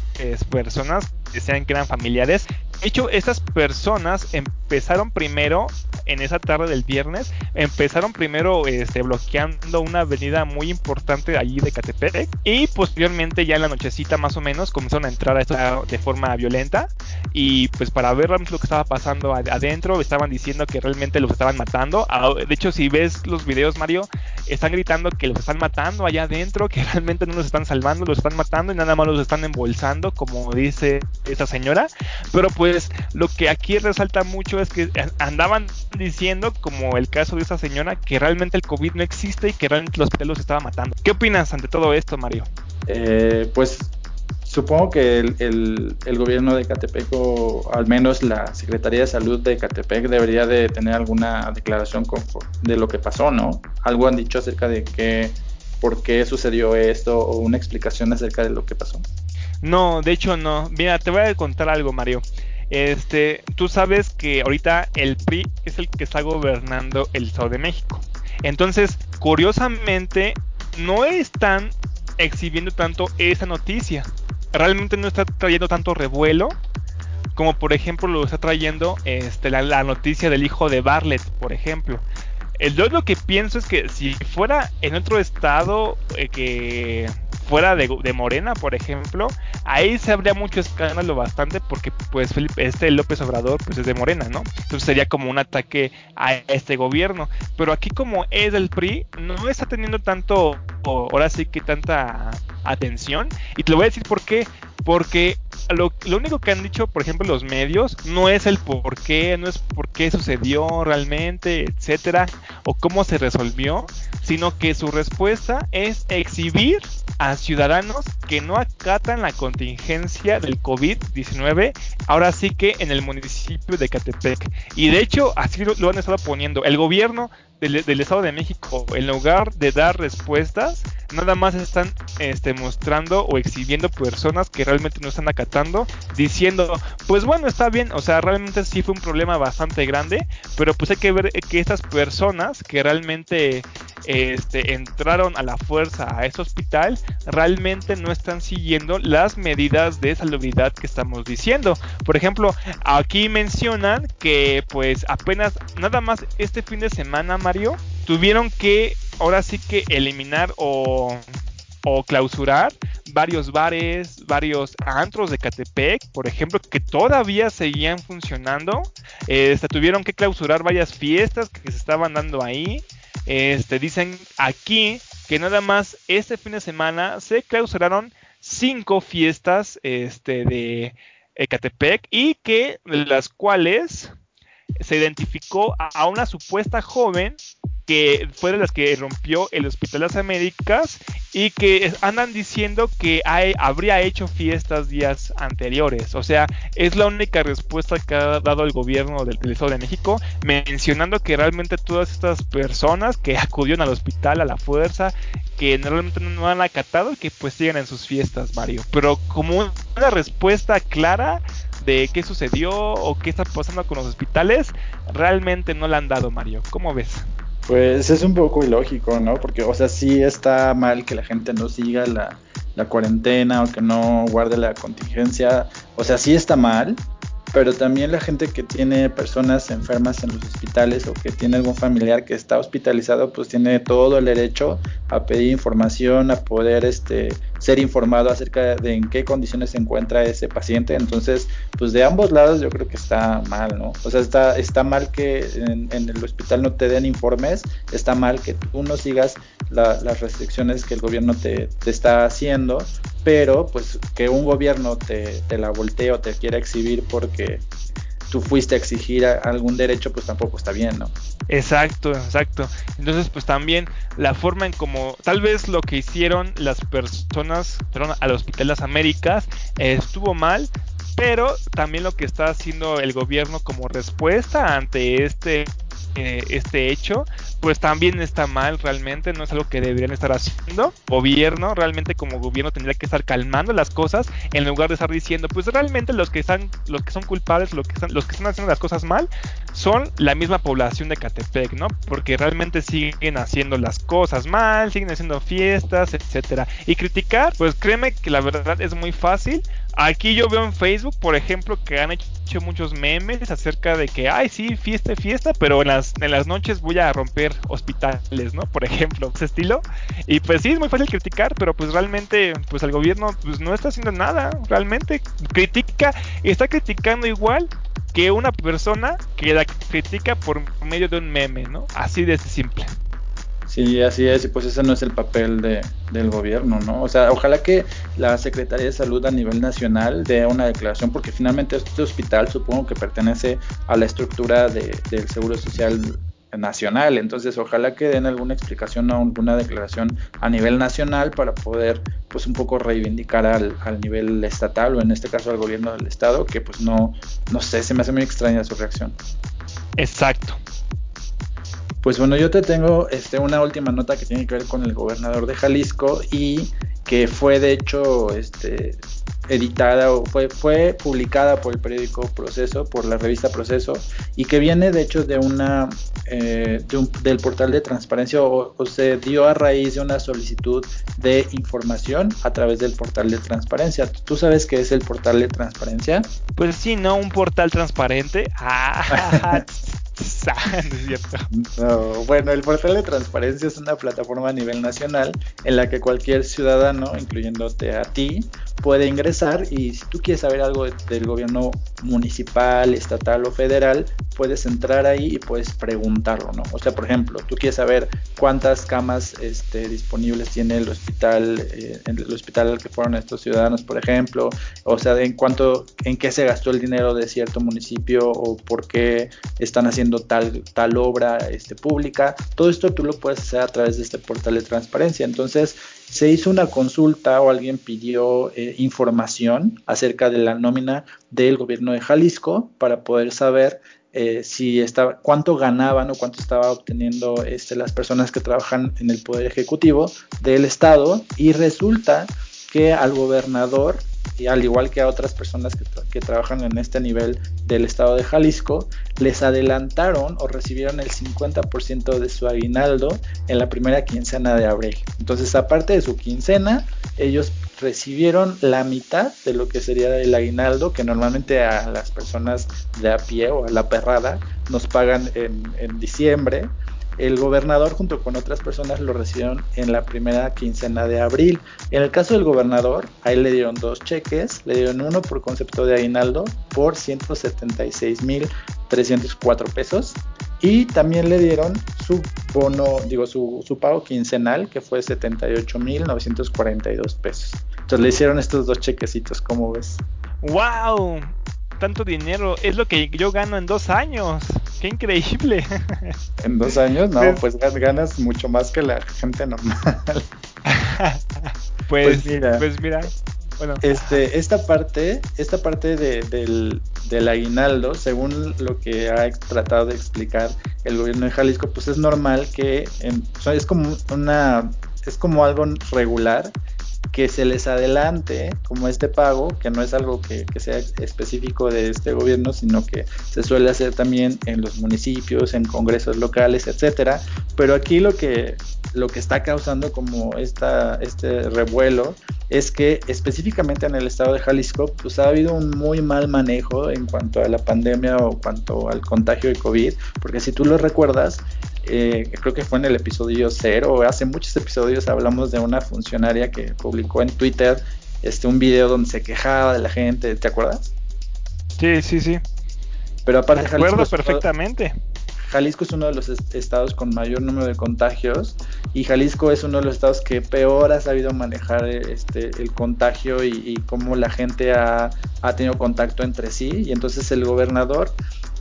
Speaker 2: personas, decían que eran familiares. De hecho, esas personas empezaron primero en esa tarde del viernes, empezaron primero este, bloqueando una avenida muy importante allí de Catepec y posteriormente ya en la nochecita más o menos comenzaron a entrar a esto de forma violenta y pues para ver lo que estaba pasando adentro estaban diciendo que realmente los estaban matando. Ah, de hecho, si ves los videos, Mario, están gritando que los están matando allá adentro, que realmente no los están salvando, los están matando y nada más los están embolsando, como dice esa señora. Pero pues lo que aquí resalta mucho es que andaban diciendo, como el caso de esa señora, que realmente el COVID no existe y que realmente los estaba matando. ¿Qué opinas ante todo esto, Mario?
Speaker 1: Eh, pues supongo que el, el, gobierno de Catepec o al menos la Secretaría de Salud de Catepec debería de tener alguna declaración de lo que pasó, ¿no? Algo han dicho acerca de que por qué sucedió esto o una explicación acerca de lo que pasó.
Speaker 2: No, de hecho no. Mira, te voy a contar algo, Mario. Este, tú sabes que ahorita el PRI es el que está gobernando el Estado de México. Entonces, curiosamente, no están exhibiendo tanto esa noticia. Realmente no está trayendo tanto revuelo como por ejemplo lo está trayendo este, la, noticia del hijo de Bartlett, por ejemplo. El, yo lo que pienso es que si fuera en otro estado eh, que fuera de, Morena, por ejemplo, ahí se habría mucho escándalo bastante porque pues Felipe, este López Obrador pues es de Morena, ¿no? Entonces sería como un ataque a este gobierno. Pero aquí como es del PRI, no está teniendo tanto, ahora sí que tanta atención. Y te lo voy a decir por qué. Porque lo, único que han dicho, por ejemplo, los medios, no es el por qué, no es por qué sucedió realmente, etcétera, o cómo se resolvió, sino que su respuesta es exhibir a ciudadanos que no acatan la contingencia del COVID-19, ahora sí que en el municipio de Catepec. Y de hecho, así lo, han estado poniendo. El gobierno del, Estado de México, en lugar de dar respuestas, nada más están este, mostrando o exhibiendo personas que realmente no están acatando, diciendo, pues bueno, está bien, o sea, realmente sí fue un problema bastante grande, pero pues hay que ver que estas personas que realmente este, entraron a la fuerza a ese hospital, realmente no están siguiendo las medidas de salubridad que estamos diciendo. Por ejemplo, aquí mencionan que pues apenas nada más este fin de semana, Mario, tuvieron que ahora sí que eliminar o, o clausurar varios bares, varios antros de Catepec, por ejemplo, que todavía seguían funcionando. Este, tuvieron que clausurar varias fiestas que se estaban dando ahí. Este, dicen aquí que nada más este fin de semana se clausuraron cinco fiestas este, de Ecatepec y que las cuales se identificó a una supuesta joven que fue de las que rompió el Hospital de las Américas y que andan diciendo que habría hecho fiestas días anteriores. O sea, es la única respuesta que ha dado el gobierno del, Estado de México, mencionando que realmente todas estas personas que acudieron al hospital a la fuerza, que realmente no han acatado y que pues siguen en sus fiestas, Mario. Pero como una respuesta clara de qué sucedió o qué está pasando con los hospitales, realmente no la han dado, Mario. ¿Cómo ves?
Speaker 1: Pues es un poco ilógico, ¿no? Porque, o sea, sí está mal que la gente no siga la, cuarentena o que no guarde la contingencia. O sea, sí está mal, pero también la gente que tiene personas enfermas en los hospitales o que tiene algún familiar que está hospitalizado, pues tiene todo el derecho a pedir información, a poder este, ser informado acerca de en qué condiciones se encuentra ese paciente. Entonces, pues de ambos lados yo creo que está mal, ¿no? O sea, está, está mal que en, el hospital no te den informes, está mal que tú no sigas las restricciones que el gobierno te, te está haciendo, pero pues que un gobierno te, te la voltee o te quiera exhibir porque tú fuiste a exigir algún derecho, pues tampoco está bien, ¿no?
Speaker 2: Exacto, exacto. Entonces, pues también la forma en como tal vez lo que hicieron las personas perdón, al Hospital Las Américas estuvo mal, pero también lo que está haciendo el gobierno como respuesta ante este eh, este hecho, pues también está mal realmente, no es algo que deberían estar haciendo. Gobierno, realmente como gobierno tendría que estar calmando las cosas en lugar de estar diciendo, pues realmente los que están, los que son culpables, los que están, los que están haciendo las cosas mal, son la misma población de Catepec, ¿no? Porque realmente siguen haciendo las cosas mal, siguen haciendo fiestas, etcétera. Y criticar, pues créeme que la verdad es muy fácil. Aquí yo veo en Facebook, por ejemplo, que han hecho muchos memes acerca de que, ay, sí, fiesta, fiesta, pero en las, en las noches voy a romper hospitales, ¿no? Por ejemplo, ese estilo. Y pues sí, es muy fácil criticar, pero pues realmente, pues el gobierno pues no está haciendo nada, realmente critica, está criticando igual que una persona que la critica por medio de un meme, ¿no? Así de simple.
Speaker 1: Sí, así es, y pues ese no es el papel de, del gobierno, ¿no? O sea, ojalá que la Secretaría de Salud a nivel nacional dé una declaración, porque finalmente este hospital supongo que pertenece a la estructura de, del Seguro Social nacional, entonces ojalá que den alguna explicación o alguna declaración a nivel nacional para poder pues un poco reivindicar al, al, nivel estatal o en este caso al gobierno del estado, que pues no, no sé, se me hace muy extraña su reacción.
Speaker 2: Exacto.
Speaker 1: Pues bueno, yo te tengo este, una última nota que tiene que ver con el gobernador de Jalisco y que fue de hecho este, editada o fue, fue publicada por el periódico Proceso, por la revista Proceso, y que viene de hecho de una eh, del portal de transparencia o, se dio a raíz de una solicitud de información a través del portal de transparencia. ¿Tú sabes qué es el portal de transparencia?
Speaker 2: Pues sí, ¿no? Un portal transparente. Ah,
Speaker 1: bueno, el portal de transparencia es una plataforma a nivel nacional en la que cualquier ciudadano, incluyéndote a ti, puede ingresar y si tú quieres saber algo del gobierno municipal, estatal o federal, puedes entrar ahí y puedes preguntarlo, ¿no? O sea, por ejemplo, tú quieres saber cuántas camas este, disponibles tiene el hospital, eh, el hospital al que fueron estos ciudadanos, por ejemplo, o sea, en cuánto, en qué se gastó el dinero de cierto municipio o por qué están haciendo tal, tal obra este, pública. Todo esto tú lo puedes hacer a través de este portal de transparencia. Entonces, se hizo una consulta o alguien pidió eh, información acerca de la nómina del gobierno de Jalisco para poder saber eh, si estaba, cuánto ganaban o cuánto estaba obteniendo este, las personas que trabajan en el Poder Ejecutivo del Estado. Y resulta que al gobernador y al igual que a otras personas que, trabajan en este nivel del estado de Jalisco, les adelantaron o recibieron el 50% de su aguinaldo en la primera quincena de abril. Entonces, aparte de su quincena, ellos recibieron la mitad de lo que sería el aguinaldo que normalmente a las personas de a pie o a la perrada nos pagan en, en diciembre el gobernador junto con otras personas lo recibieron en la primera quincena de abril. En el caso del gobernador, ahí le dieron dos cheques, le dieron uno por concepto de aguinaldo por 176.304 pesos y también le dieron su bono, digo, su, pago quincenal que fue 78.942 pesos. Entonces le hicieron estos dos chequecitos, ¿cómo ves?
Speaker 2: ¡Wow! tanto dinero. Es lo que yo gano en dos años. ¡Qué increíble!
Speaker 1: ¿En dos años? No, pues ganas mucho más que la gente normal.
Speaker 2: pues, pues, mira. Pues mira. Bueno.
Speaker 1: Este, esta parte, esta parte de, del, del aguinaldo, según lo que ha tratado de explicar el gobierno de Jalisco, pues es normal que es como una, es como algo regular que se les adelante como este pago, que no es algo que, sea específico de este gobierno, sino que se suele hacer también en los municipios, en congresos locales, etcétera. Pero aquí lo que, lo que está causando como esta, este revuelo es que específicamente en el estado de Jalisco pues ha habido un muy mal manejo en cuanto a la pandemia o cuanto al contagio de COVID, porque si tú lo recuerdas, eh, creo que fue en el episodio cero, hace muchos episodios hablamos de una funcionaria que publicó en Twitter este, un video donde se quejaba de la gente, ¿te acuerdas?
Speaker 2: Sí, sí, sí.
Speaker 1: Pero aparte
Speaker 2: Me acuerdo perfectamente.
Speaker 1: Jalisco es uno de los estados con mayor número de contagios y Jalisco es uno de los estados que peor ha sabido manejar este, el contagio y, y cómo la gente ha, ha, tenido contacto entre sí. Y entonces el gobernador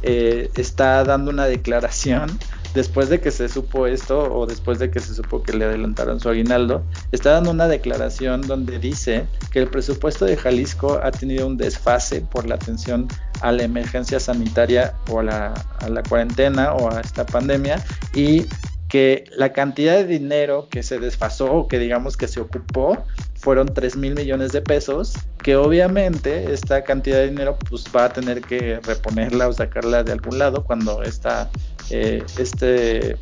Speaker 1: eh, está dando una declaración después de que se supo esto o después de que se supo que le adelantaron su aguinaldo, está dando una declaración donde dice que el presupuesto de Jalisco ha tenido un desfase por la atención a la emergencia sanitaria o a la, cuarentena o a esta pandemia y que la cantidad de dinero que se desfasó o que digamos que se ocupó fueron 3 mil millones de pesos, que obviamente esta cantidad de dinero pues va a tener que reponerla o sacarla de algún lado cuando esta, eh, este,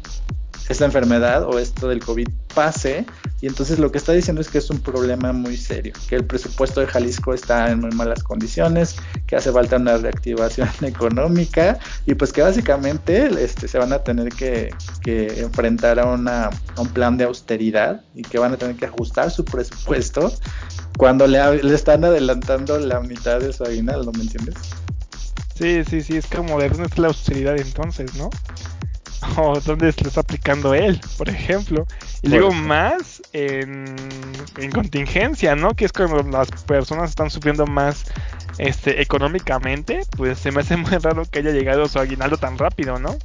Speaker 1: esta enfermedad o esto del COVID pase. Y entonces lo que está diciendo es que es un problema muy serio, que el presupuesto de Jalisco está en muy malas condiciones, que hace falta una reactivación económica y pues que básicamente este, se van a tener que, enfrentar a, una, un plan de austeridad y que van a tener que ajustar su presupuesto cuando le, le están adelantando la mitad de su aguinaldo, ¿me entiendes?
Speaker 2: Sí, sí, sí, es como de dónde está la austeridad entonces, ¿no? o dónde se lo está aplicando él, por ejemplo. Y luego más en, contingencia, ¿no? Que es cuando las personas están sufriendo más este económicamente, pues se me hace muy raro que haya llegado su aguinaldo tan rápido, ¿no?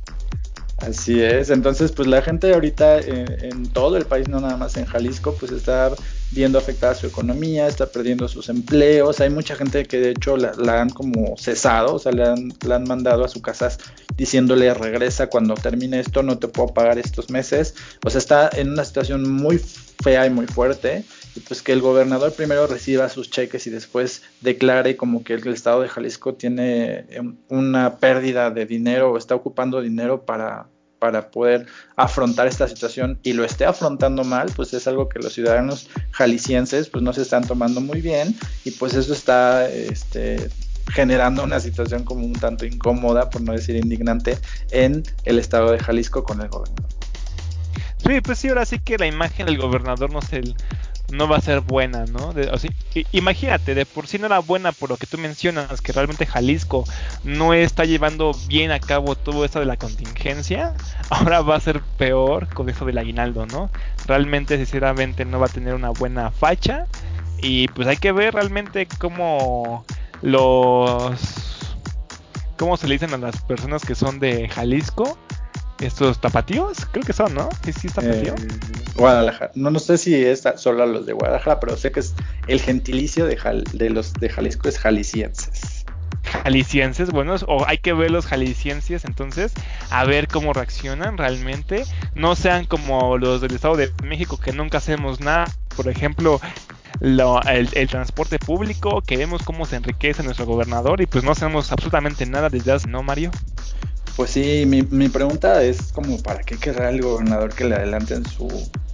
Speaker 1: Así es, entonces pues la gente ahorita en, todo el país, no nada más en Jalisco, pues está viendo afectada su economía, está perdiendo sus empleos, hay mucha gente que de hecho la, han como cesado, o sea, le han, la han mandado a su casa diciéndole regresa cuando termine esto, no te puedo pagar estos meses, o sea, está en una situación muy fea y muy fuerte y pues que el gobernador primero reciba sus cheques y después declare como que el estado de Jalisco tiene em, una pérdida de dinero o está ocupando dinero para, para poder afrontar esta situación y lo esté afrontando mal, pues es algo que los ciudadanos jaliscienses pues no se están tomando muy bien y pues eso está este, generando una situación como un tanto incómoda, por no decir indignante, en el estado de Jalisco con el gobernador.
Speaker 2: Sí, pues sí, ahora sí que la imagen del gobernador no sé, no va a ser buena, ¿no? imagínate, de por sí no era buena por lo que tú mencionas, que realmente Jalisco no está llevando bien a cabo todo esto de la contingencia, ahora va a ser peor con eso del aguinaldo, ¿no? Realmente, sinceramente, no va a tener una buena facha y pues hay que ver realmente cómo los... ¿Cómo se le dicen a las personas que son de Jalisco? Estos tapatíos, creo que son, ¿no? Sí, sí, tapatío. Eh,
Speaker 1: Guadalajara. No, no sé si es solo los de Guadalajara, pero sé que es el gentilicio de, de los de Jalisco es jaliscienses.
Speaker 2: Jaliscienses, bueno, o hay que ver los jaliscienses entonces, a ver cómo reaccionan realmente. No sean como los del Estado de México que nunca hacemos nada. Por ejemplo, el, el, transporte público, que vemos cómo se enriquece nuestro gobernador y pues no hacemos absolutamente nada desde hace, ¿no, Mario?
Speaker 1: Pues sí, mi, mi pregunta es como, ¿para qué querrá el gobernador que le adelanten su,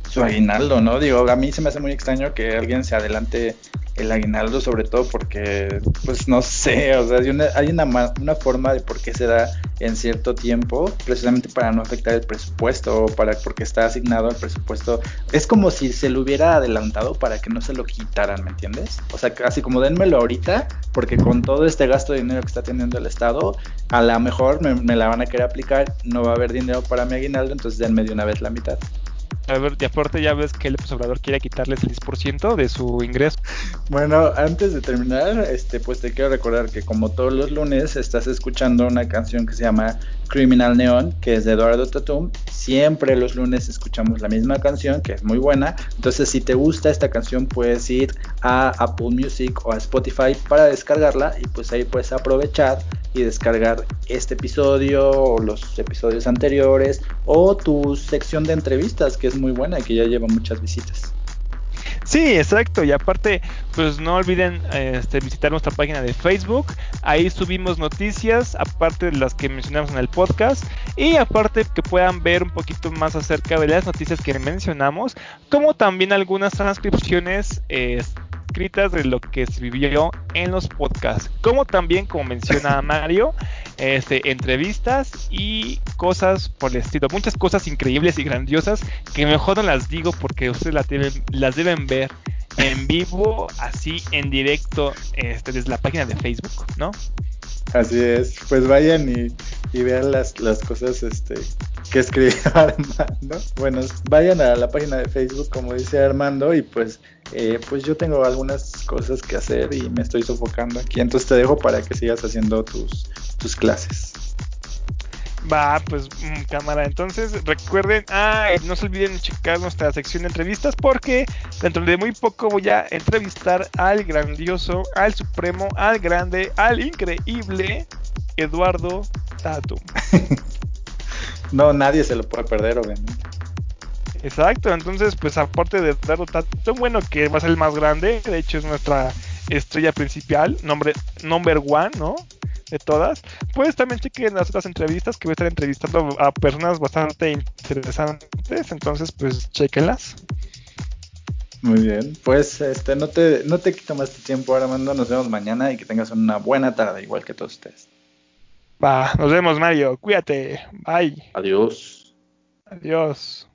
Speaker 1: su aguinaldo, no? Digo, a mí se me hace muy extraño que alguien se adelante el aguinaldo, sobre todo porque, pues no sé, o sea, hay una, hay una, una forma de por qué se da en cierto tiempo, precisamente para no afectar el presupuesto, o para, porque está asignado al presupuesto. Es como si se lo hubiera adelantado para que no se lo quitaran, ¿me entiendes? O sea, así como denmelo ahorita, porque con todo este gasto de dinero que está teniendo el Estado, a lo mejor me, me la van a querer aplicar, no va a haber dinero para mi aguinaldo, entonces denme de una vez la mitad.
Speaker 2: A ver, de aparte ya ves que el Obrador quiere quitarles el 10% de su ingreso.
Speaker 1: Bueno, antes de terminar, este, pues te quiero recordar que como todos los lunes estás escuchando una canción que se llama Criminal Neon, que es de Eduardo Tatum. Siempre los lunes escuchamos la misma canción, que es muy buena. Entonces, si te gusta esta canción, puedes ir a Apple Music o a Spotify para descargarla y pues ahí puedes aprovechar y descargar este episodio o los episodios anteriores o tu sección de entrevistas que es muy buena y que ya lleva muchas visitas.
Speaker 2: Sí, exacto. Y aparte, pues no olviden este, visitar nuestra página de Facebook. Ahí subimos noticias, aparte de las que mencionamos en el podcast. Y aparte que puedan ver un poquito más acerca de las noticias que mencionamos, como también algunas transcripciones. Eh, escritas de lo que se vivió en los podcasts, como también, como menciona Mario, este, entrevistas y cosas por el estilo, muchas cosas increíbles y grandiosas que mejor no las digo porque ustedes las deben, las deben ver en vivo, así en directo, este, desde la página de Facebook, ¿no?
Speaker 1: Así es, pues vayan y, y vean las, las cosas este, que escribió Armando. Bueno, vayan a la página de Facebook, como dice Armando, y pues, eh, pues yo tengo algunas cosas que hacer y me estoy sofocando aquí. Entonces te dejo para que sigas haciendo tus, tus clases.
Speaker 2: Va, pues mm, cámara. Entonces recuerden, ah, no se olviden checar nuestra sección de entrevistas porque dentro de muy poco voy a entrevistar al grandioso, al supremo, al grande, al increíble Eduardo Tatum.
Speaker 1: no, nadie se lo puede perder, obviamente.
Speaker 2: Exacto, entonces, pues aparte de darlo tanto bueno que va a ser el más grande, de hecho es nuestra estrella principal, nombre, number one, ¿no? De todas, pues también chequen las otras entrevistas que voy a estar entrevistando a personas bastante interesantes, entonces, pues chequenlas.
Speaker 1: Muy bien, pues este no te, no te quito más tu tiempo, Armando, nos vemos mañana y que tengas una buena tarde, igual que todos ustedes.
Speaker 2: Va, nos vemos, Mario. Cuídate. Bye.
Speaker 1: Adiós.
Speaker 2: Adiós.